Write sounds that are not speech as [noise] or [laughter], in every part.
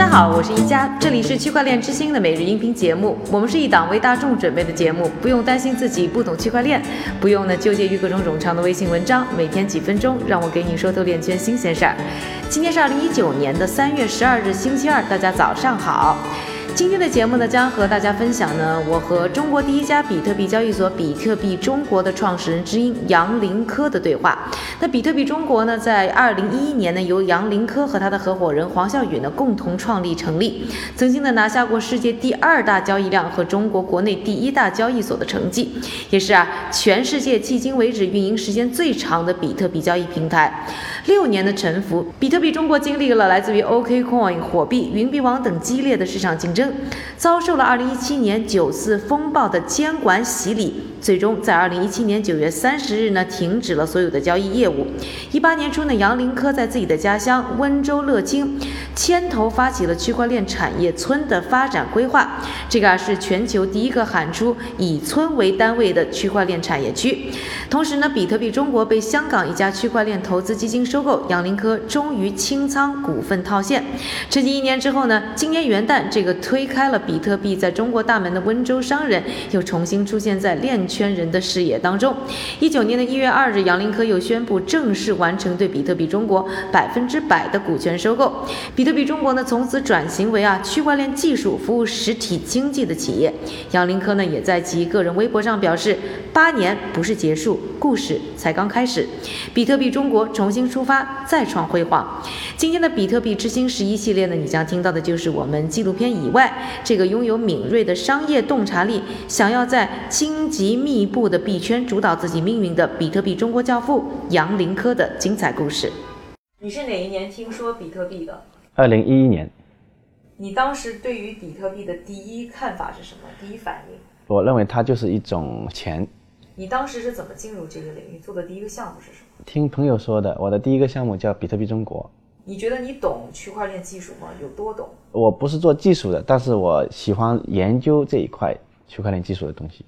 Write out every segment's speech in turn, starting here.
大家好，我是一加，这里是区块链之星的每日音频节目。我们是一档为大众准备的节目，不用担心自己不懂区块链，不用呢纠结于各种冗长的微信文章，每天几分钟，让我给你说透链圈新鲜事儿。今天是二零一九年的三月十二日，星期二，大家早上好。今天的节目呢，将和大家分享呢，我和中国第一家比特币交易所比特币中国的创始人之一杨林科的对话。那比特币中国呢，在二零一一年呢，由杨林科和他的合伙人黄孝宇呢共同创立成立，曾经呢拿下过世界第二大交易量和中国国内第一大交易所的成绩，也是啊全世界迄今为止运营时间最长的比特币交易平台。六年的沉浮，比特币中国经历了来自于 OKCoin、火币、云币网等激烈的市场竞争，遭受了2017年九次风暴的监管洗礼，最终在2017年9月30日呢停止了所有的交易业务。18年初呢，杨林科在自己的家乡温州乐清牵头发起了区块链产业村的发展规划，这个啊是全球第一个喊出以村为单位的区块链产业区。同时呢，比特币中国被香港一家区块链投资基金。收购杨林科终于清仓股份套现，沉寂一年之后呢？今年元旦，这个推开了比特币在中国大门的温州商人又重新出现在链圈人的视野当中。一九年的一月二日，杨林科又宣布正式完成对比特币中国百分之百的股权收购。比特币中国呢，从此转型为啊区块链技术服务实体经济的企业。杨林科呢，也在其个人微博上表示：八年不是结束，故事才刚开始。比特币中国重新出。发再创辉煌。今天的比特币之星十一系列呢，你将听到的就是我们纪录片以外，这个拥有敏锐的商业洞察力，想要在荆棘密布的币圈主导自己命运的比特币中国教父杨林科的精彩故事。你是哪一年听说比特币的？二零一一年。你当时对于比特币的第一看法是什么？第一反应？我认为它就是一种钱。你当时是怎么进入这个领域？做的第一个项目是什么？听朋友说的，我的第一个项目叫比特币中国。你觉得你懂区块链技术吗？有多懂？我不是做技术的，但是我喜欢研究这一块区块链技术的东西。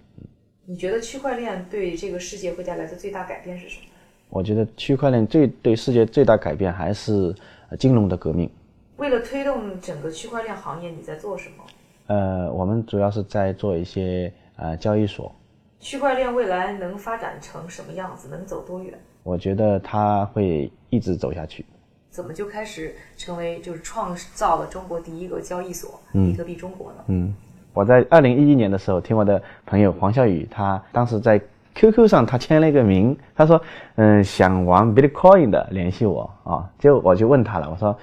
你觉得区块链对这个世界会带来的最大改变是什么？我觉得区块链最对世界最大改变还是金融的革命。为了推动整个区块链行业，你在做什么？呃，我们主要是在做一些呃交易所。区块链未来能发展成什么样子？能走多远？我觉得它会一直走下去。怎么就开始成为就是创造了中国第一个交易所比特币中国呢？嗯，我在二零一一年的时候听我的朋友黄孝宇，他当时在 QQ 上他签了一个名，他说嗯想玩 Bitcoin 的联系我啊，就我就问他了，我说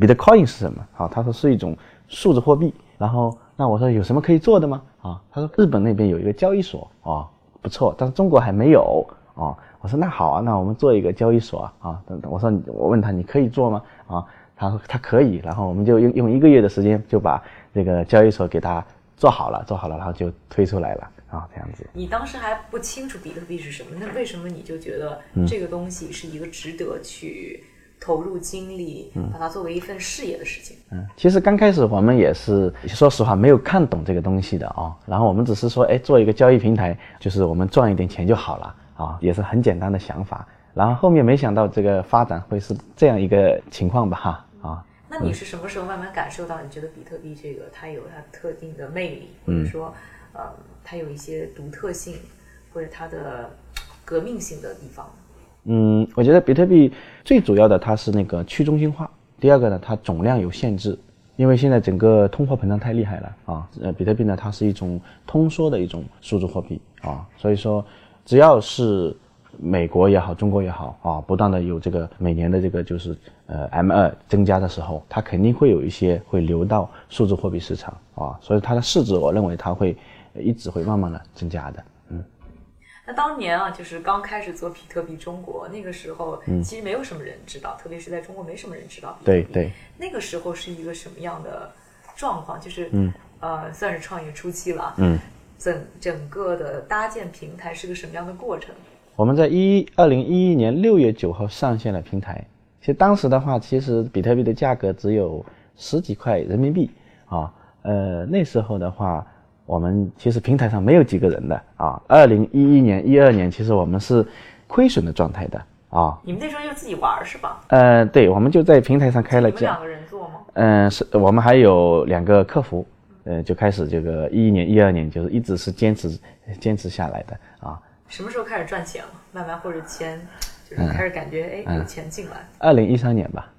Bitcoin 是什么？啊，他说是一种数字货币。然后那我说有什么可以做的吗？啊，他说日本那边有一个交易所啊，不错，但是中国还没有啊。我说那好啊，那我们做一个交易所啊啊！等等，我说我问他你可以做吗？啊，他说他可以，然后我们就用用一个月的时间就把这个交易所给他做好了，做好了，然后就推出来了啊，这样子。你当时还不清楚比特币是什么，那 [laughs] 为什么你就觉得这个东西是一个值得去投入精力，把它作为一份事业的事情？嗯，其实刚开始我们也是说实话没有看懂这个东西的啊，然后我们只是说，哎，做一个交易平台，就是我们赚一点钱就好了。啊，也是很简单的想法，然后后面没想到这个发展会是这样一个情况吧？哈啊，那你是什么时候慢慢感受到你觉得比特币这个它有它特定的魅力，或者说，呃，它有一些独特性或者它的革命性的地方？嗯，我觉得比特币最主要的它是那个去中心化，第二个呢，它总量有限制，因为现在整个通货膨胀太厉害了啊。呃，比特币呢，它是一种通缩的一种数字货币啊，所以说。只要是美国也好，中国也好啊，不断的有这个每年的这个就是呃 M 二增加的时候，它肯定会有一些会流到数字货币市场啊，所以它的市值，我认为它会一直会慢慢的增加的。嗯。那当年啊，就是刚开始做比特币中国那个时候，其实没有什么人知道，特别是在中国没什么人知道。对对。那个时候是一个什么样的状况？就是嗯呃，算是创业初期了。嗯。整整个的搭建平台是个什么样的过程？我们在一二零一一年六月九号上线了平台。其实当时的话，其实比特币的价格只有十几块人民币啊。呃，那时候的话，我们其实平台上没有几个人的啊。二零一一年、一二年，其实我们是亏损的状态的啊。你们那时候就自己玩是吧？呃，对，我们就在平台上开了。两个人做吗？嗯，是我们还有两个客服，呃，就开始这个一一年、一二年，就是一直是坚持坚持下来的啊。什么时候开始赚钱了？慢慢或者钱，就是开始感觉哎有钱进来。二零一三年吧，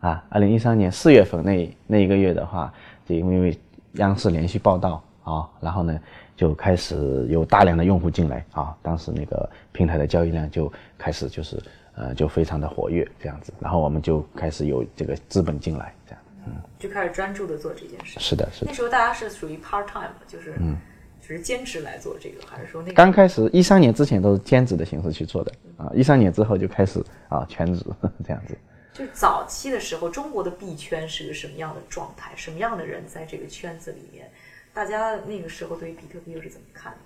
啊，二零一三年四月份那那一个月的话，就因为央视连续报道啊，然后呢就开始有大量的用户进来啊，当时那个平台的交易量就开始就是呃就非常的活跃这样子，然后我们就开始有这个资本进来这样，嗯，就开始专注的做这件事。是的，是的。那时候大家是属于 part time，就是嗯。只是兼职来做这个，还是说那刚开始一三年之前都是兼职的形式去做的啊，一三年之后就开始啊全职 [laughs] 这样子。就早期的时候，中国的币圈是个什么样的状态？什么样的人在这个圈子里面？大家那个时候对于比特币又是怎么看的？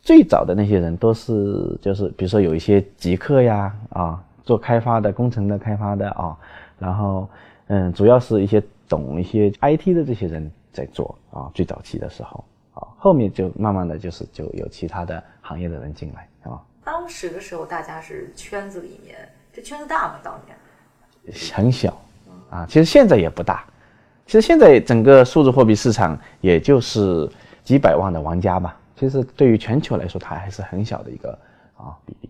最早的那些人都是就是比如说有一些极客呀啊，做开发的工程的开发的啊，然后嗯，主要是一些懂一些 IT 的这些人在做啊，最早期的时候。后面就慢慢的就是就有其他的行业的人进来，啊。当时的时候，大家是圈子里面，这圈子大吗？当年很小，啊，其实现在也不大。其实现在整个数字货币市场也就是几百万的玩家吧。其实对于全球来说，它还是很小的一个啊比例。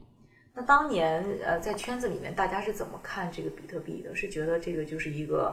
那当年呃，在圈子里面，大家是怎么看这个比特币的？是觉得这个就是一个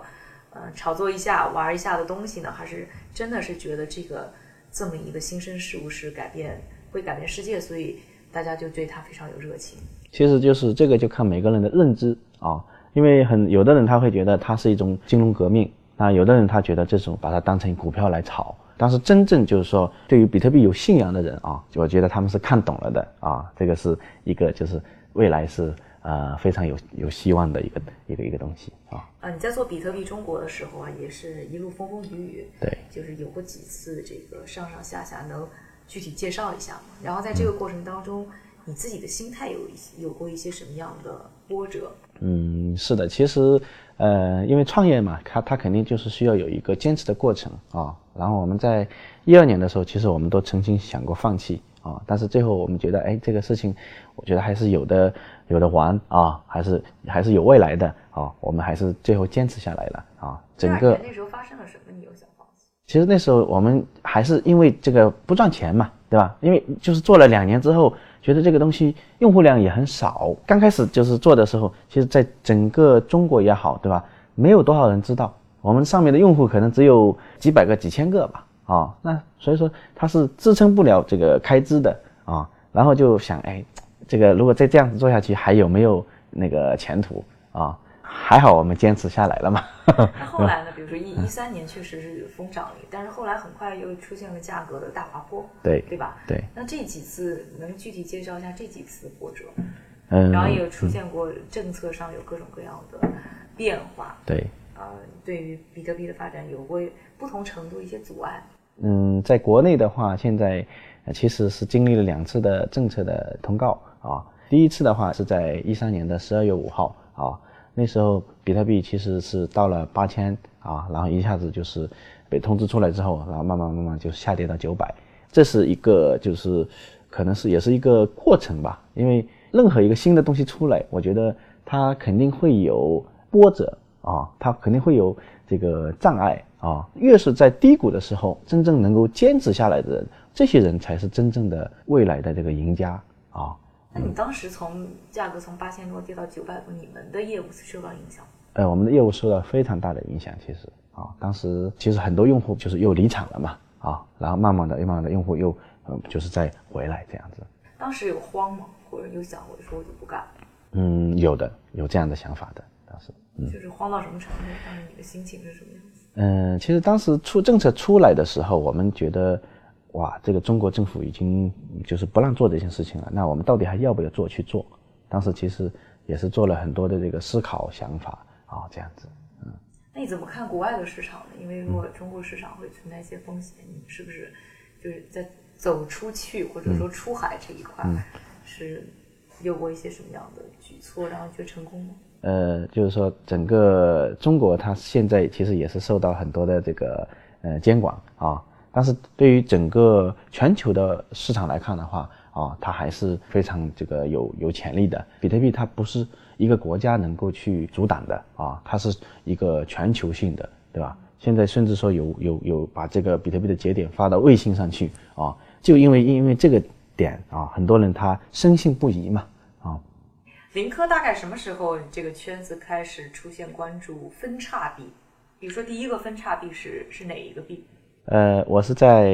呃炒作一下、玩一下的东西呢，还是真的是觉得这个？这么一个新生事物是改变会改变世界，所以大家就对它非常有热情。其实就是这个，就看每个人的认知啊。因为很有的人他会觉得它是一种金融革命，那有的人他觉得这种把它当成股票来炒。但是真正就是说，对于比特币有信仰的人啊，我觉得他们是看懂了的啊。这个是一个就是未来是。呃，非常有有希望的一个一个一个东西啊！啊，你在做比特币中国的时候啊，也是一路风风雨雨，对，就是有过几次这个上上下下，能具体介绍一下吗？然后在这个过程当中，你自己的心态有一些有过一些什么样的波折？嗯，是的，其实呃，因为创业嘛，它它肯定就是需要有一个坚持的过程啊。然后我们在一二年的时候，其实我们都曾经想过放弃。啊！但是最后我们觉得，哎，这个事情，我觉得还是有的，有的玩啊，还是还是有未来的啊。我们还是最后坚持下来了啊。整个那时候发生了什么？你有想放弃？其实那时候我们还是因为这个不赚钱嘛，对吧？因为就是做了两年之后，觉得这个东西用户量也很少。刚开始就是做的时候，其实在整个中国也好，对吧？没有多少人知道，我们上面的用户可能只有几百个、几千个吧。啊，那所以说它是支撑不了这个开支的啊，然后就想，哎，这个如果再这样子做下去，还有没有那个前途啊？还好我们坚持下来了嘛。那后来呢？[laughs] 比如说一一三年确实是疯涨了，但是后来很快又出现了价格的大滑坡，对对吧？对。那这几次能具体介绍一下这几次的波折？嗯。然后也有出现过政策上有各种各样的变化，对。呃，对于比特币的发展有过不同程度一些阻碍。嗯，在国内的话，现在其实是经历了两次的政策的通告啊。第一次的话是在一三年的十二月五号啊，那时候比特币其实是到了八千啊，然后一下子就是被通知出来之后，然后慢慢慢慢就下跌到九百。这是一个就是可能是也是一个过程吧，因为任何一个新的东西出来，我觉得它肯定会有波折啊，它肯定会有这个障碍。啊，越是在低谷的时候，真正能够坚持下来的人，这些人才是真正的未来的这个赢家啊。那你当时从价格从八千多跌到九百多，你们的业务是受到影响？呃，我们的业务受到非常大的影响。其实啊，当时其实很多用户就是又离场了嘛，啊，然后慢慢的、慢慢的用户又嗯，就是再回来这样子。当时有慌吗？或者有想过说我就不干了？嗯，有的，有这样的想法的，当时。就是慌到什么程度？当时你的心情是什么样子？嗯，其实当时出政策出来的时候，我们觉得，哇，这个中国政府已经就是不让做这件事情了，那我们到底还要不要做去做？当时其实也是做了很多的这个思考想法啊，这样子。嗯，那你怎么看国外的市场呢？因为如果中国市场会存在一些风险，你是不是就是在走出去或者说出海这一块是有过一些什么样的举措，然后觉得成功吗？呃，就是说，整个中国它现在其实也是受到很多的这个呃监管啊，但是对于整个全球的市场来看的话啊，它还是非常这个有有潜力的。比特币它不是一个国家能够去阻挡的啊，它是一个全球性的对吧？现在甚至说有有有把这个比特币的节点发到卫星上去啊，就因为因为这个点啊，很多人他深信不疑嘛啊。林科大概什么时候这个圈子开始出现关注分叉币？比如说第一个分叉币是是哪一个币？呃，我是在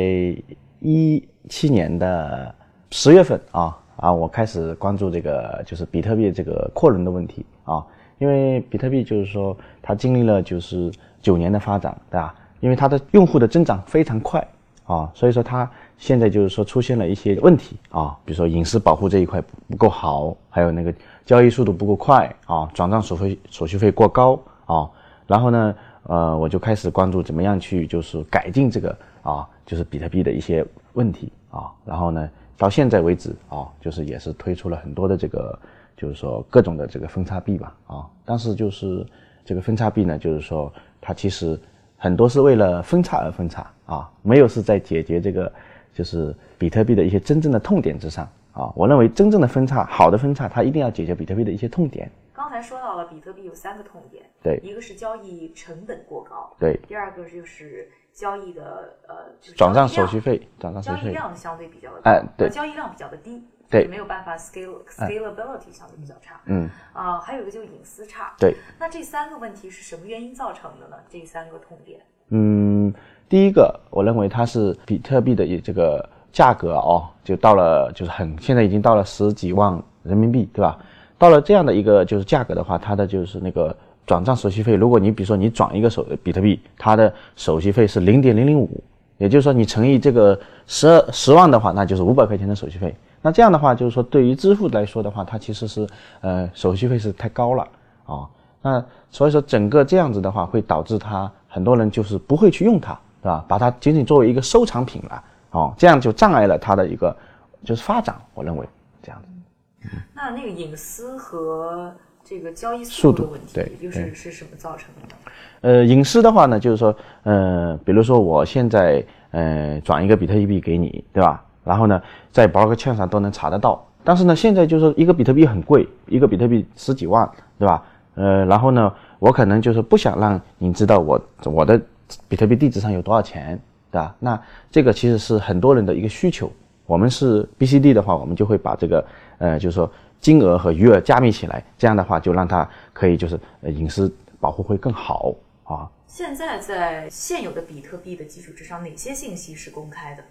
一七年的十月份啊啊，我开始关注这个就是比特币这个扩容的问题啊，因为比特币就是说它经历了就是九年的发展，对吧？因为它的用户的增长非常快啊，所以说它现在就是说出现了一些问题啊，比如说隐私保护这一块不够好，还有那个交易速度不够快啊，转账手费手续费过高啊，然后呢，呃，我就开始关注怎么样去就是改进这个啊，就是比特币的一些问题啊，然后呢，到现在为止啊，就是也是推出了很多的这个，就是说各种的这个分叉币吧啊，但是就是这个分叉币呢，就是说它其实很多是为了分叉而分叉啊，没有是在解决这个就是比特币的一些真正的痛点之上啊。我认为真正的分叉，好的分叉，它一定要解决比特币的一些痛点。刚才说到了比特币有三个痛点，对一个是交易成本过高，对，第二个就是交易的呃就是转账手续费，转账手交易续费，量相对比较的高，哎对呃交易量比较的低，对没有办法 scale scalability 相对比较差，嗯，啊、还有一个就是隐私差，对。那这三个问题是什么原因造成的呢？这三个痛点，嗯，第一个，我认为它是比特币的这个价格哦，就到了就是很现在已经到了十几万人民币，对吧？到了这样的一个就是价格的话，它的就是那个转账手续费，如果你比如说你转一个手比特币，它的手续费是零点零零五，也就是说你乘以这个十二十万的话，那就是五百块钱的手续费。那这样的话，就是说对于支付来说的话，它其实是呃手续费是太高了啊、那所以说整个这样子的话，会导致它很多人就是不会去用它，对吧？把它仅仅作为一个收藏品了，哦，这样就障碍了它的一个就是发展。我认为这样子。那那个隐私和这个交易速度度的问题，对又是是什么造成的呢？呃，隐私的话呢，就是说，呃，比如说我现在呃转一个比特币给你，对吧？然后呢，在 blockchain 上都能查得到。但是呢，现在就是说一个比特币很贵，一个比特币十几万，对吧？呃，然后呢，我可能就是不想让你知道我我的比特币地址上有多少钱，对吧？那这个其实是很多人的一个需求。我们是 BCD 的话，我们就会把这个呃，就是说金额和余额加密起来，这样的话就让它可以就是呃隐私保护会更好啊。现在在现有的比特币的基础之上，哪些信息是公开的？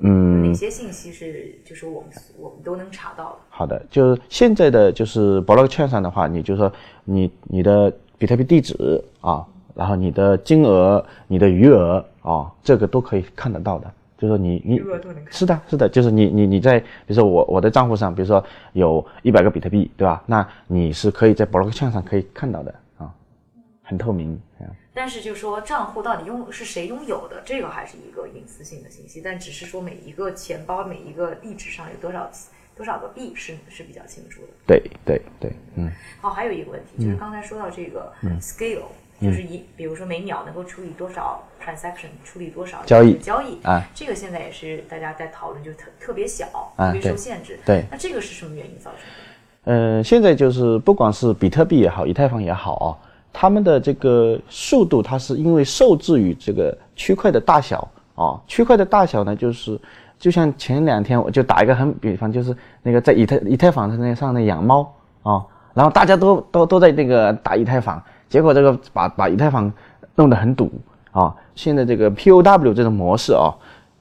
嗯，哪些信息是就是我们我们都能查到的？好的，就是现在的就是 blockchain 上的话，你就说你你的比特币地址啊，然后你的金额、你的余额啊，这个都可以看得到的。就是说你你余额都能看是的，是的，就是你你你在比如说我我的账户上，比如说有一百个比特币，对吧？那你是可以在 blockchain 上可以看到的啊，很透明啊。但是就是说账户到底拥是谁拥有的，这个还是一个隐私性的信息，但只是说每一个钱包每一个地址上有多少多少个币是是比较清楚的。对对对，嗯，好，还有一个问题就是刚才说到这个 scale，、就是一比如说每秒能够处理多少 transaction，处理多少交易交易啊，这个现在也是大家在讨论，就特特别小，啊特别受限制。对那这个是什么原因造成的？呃，现在就是不管是比特币也好，以太坊也好啊，他们的这个速度，它是因为受制于这个区块的大小啊。区块的大小呢，就是就像前两天我就打一个很比方，就是那个在以太以太坊上那上那养猫啊，然后大家都都都在那个打以太坊，结果这个把把以太坊弄得很堵啊。现在这个 POW 这种模式啊，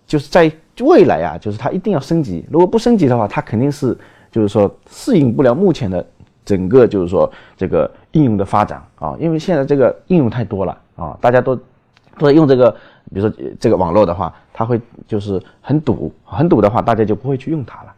就是在未来啊，就是它一定要升级。如果不升级的话，它肯定是就是说适应不了目前的整个就是说这个应用的发展啊，因为现在这个应用太多了啊，大家都都在用这个，比如说这个网络的话，它会就是很堵，很堵的话，大家就不会去用它了。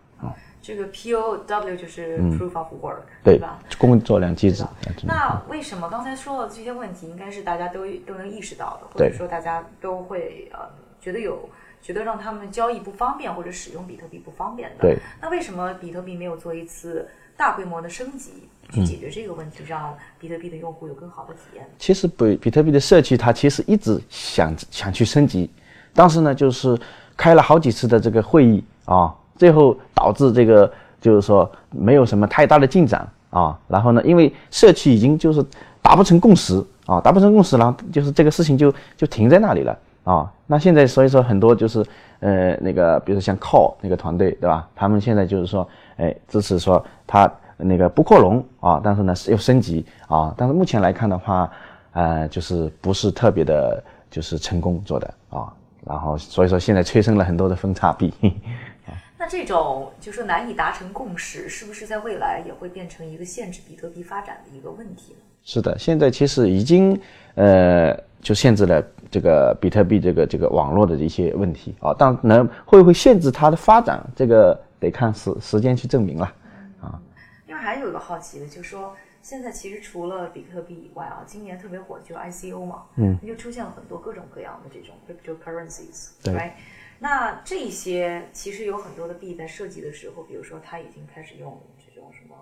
这个 POW 就是 Proof of Work，、对吧？，工作量机制。那为什么刚才说的这些问题，应该是大家都都能意识到的，或者说大家都会呃觉得有觉得让他们交易不方便或者使用比特币不方便的。对。那为什么比特币没有做一次大规模的升级，去解决这个问题，让比特币的用户有更好的体验？其实比比特币的社区，它其实一直想想去升级，但是呢，就是开了好几次的这个会议啊，最后导致这个就是说没有什么太大的进展啊。然后呢，因为社区已经就是达不成共识啊，达不成共识，然后就是这个事情就就停在那里了啊。那现在所以说很多就是呃那个，比如说像 Call 那个团队对吧？他们现在就是说，哎，支持说他那个不扩容啊，但是呢是又升级啊，但是目前来看的话，呃，就是不是特别的，就是成功做的啊。然后所以说现在催生了很多的分叉币。那这种就是难以达成共识，是不是在未来也会变成一个限制比特币发展的一个问题呢？是的，现在其实已经呃就限制了这个比特币这个这个网络的一些问题啊，但能会不会限制它的发展，这个得看时时间去证明了啊。另外还有一个好奇的，就是说现在其实除了比特币以外啊，今年特别火就是 ICO 嘛，嗯，又出现了很多各种各样的这种 cryptocurrencies，对。那这些其实有很多的币在设计的时候，比如说它已经开始用这种什么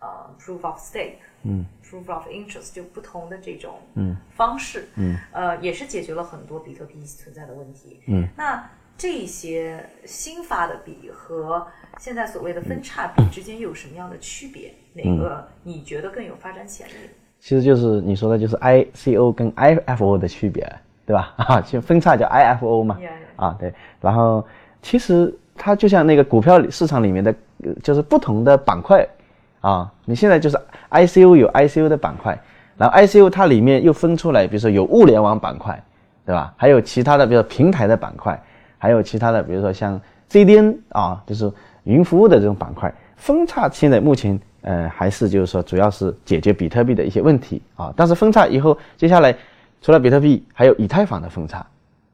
呃 proof of stake，嗯，proof of interest，就不同的这种嗯方式，嗯，呃，也是解决了很多比特币存在的问题，嗯。那这些新发的币和现在所谓的分叉币之间又有什么样的区别？哪个你觉得更有发展潜力？其实就是你说的就是 ICO 跟 IFO 的区别。对吧？[laughs] 啊，就分叉叫 IFO 嘛，啊，对。然后其实它就像那个股票市场里面的，就是不同的板块啊。你现在就是 ICU 有 ICU 的板块，然后 ICU 它里面又分出来，比如说有物联网板块，对吧？还有其他的，比如说平台的板块，还有其他的，比如说像 CDN 啊，就是云服务的这种板块。分叉现在目前呃还是就是说主要是解决比特币的一些问题啊，但是分叉以后接下来。除了比特币，还有以太坊的分叉，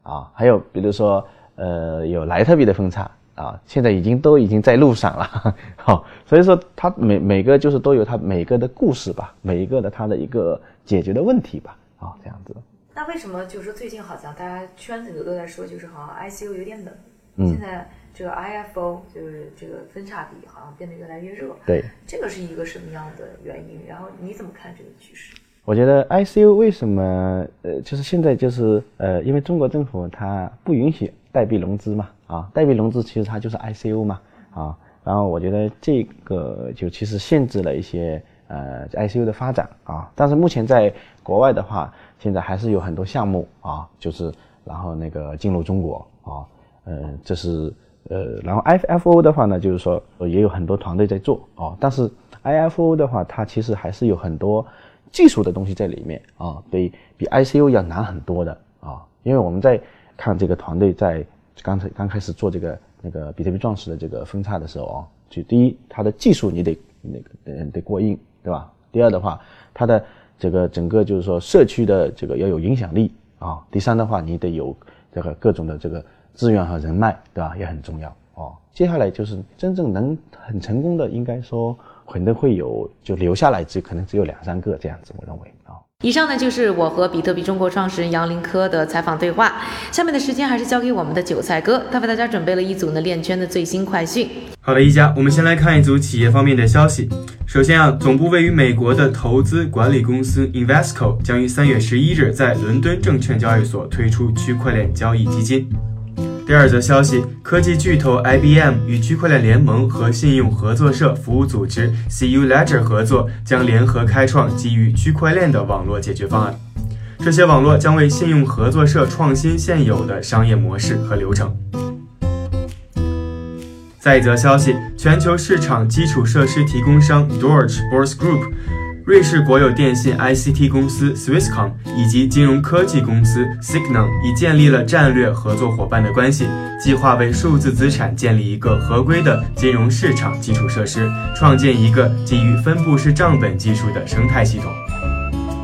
啊，还有比如说，呃，有莱特币的分叉，啊，现在已经都已经在路上了，[laughs] 好，所以说它每每个就是都有它每个的故事吧，每一个的它的一个解决的问题吧，啊，这样子。那为什么就是最近好像大家圈子里都在说，就是好像 ICO 有点冷，嗯，现在这个 IFO 就是这个分叉比好像变得越来越热，对，这个是一个什么样的原因？然后你怎么看这个趋势？我觉得 ICO 为什么呃，就是现在就是呃，因为中国政府它不允许代币融资嘛，啊，代币融资其实它就是 ICO 嘛，啊，然后我觉得这个就其实限制了一些呃 ICO 的发展啊，但是目前在国外的话，现在还是有很多项目啊，就是然后那个进入中国啊，呃，这是呃，然后 IFO 的话呢，就是说也有很多团队在做啊，但是 IFO 的话，它其实还是有很多。技术的东西在里面啊，比比 ICU 要难很多的啊，因为我们在看这个团队在刚才刚开始做这个那个比特币钻石的这个分叉的时候啊，就第一，它的技术你得那个得得过硬，对吧？第二的话，它的这个整个就是说社区的这个要有影响力啊。第三的话，你得有这个各种的这个资源和人脉，对吧？也很重要哦。接下来就是真正能很成功的，应该说。可能会有，就留下来只可能只有两三个这样子，我认为啊。以上呢就是我和比特币中国创始人杨林科的采访对话。下面的时间还是交给我们的韭菜哥，他为大家准备了一组呢链圈的最新快讯。好的，一家，我们先来看一组企业方面的消息。首先啊，总部位于美国的投资管理公司 Invesco 将于三月十一日在伦敦证券交易所推出区块链交易基金。第二则消息，科技巨头 IBM 与区块链联盟和信用合作社服务组织 CU Ledger 合作，将联合开创基于区块链的网络解决方案。这些网络将为信用合作社创新现有的商业模式和流程。再一则消息，全球市场基础设施提供商 Deutsche Börse Group。瑞士国有电信 ICT 公司 Swisscom 以及金融科技公司 Signal 已建立了战略合作伙伴的关系，计划为数字资产建立一个合规的金融市场基础设施，创建一个基于分布式账本技术的生态系统。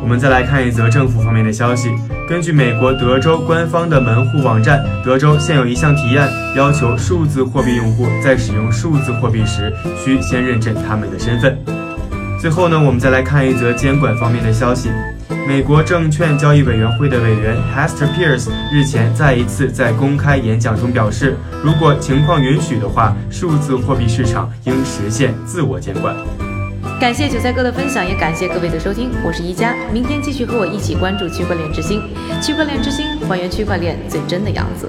我们再来看一则政府方面的消息，根据美国德州官方的门户网站，德州现有一项提案，要求数字货币用户在使用数字货币时，需先认证他们的身份。最后呢，我们再来看一则监管方面的消息。美国证券交易委员会的委员 Hester Pierce 日前再一次在公开演讲中表示，如果情况允许的话，数字货币市场应实现自我监管。感谢韭菜哥的分享，也感谢各位的收听。我是一加，明天继续和我一起关注区块链之星。区块链之星，还原区块链最真的样子。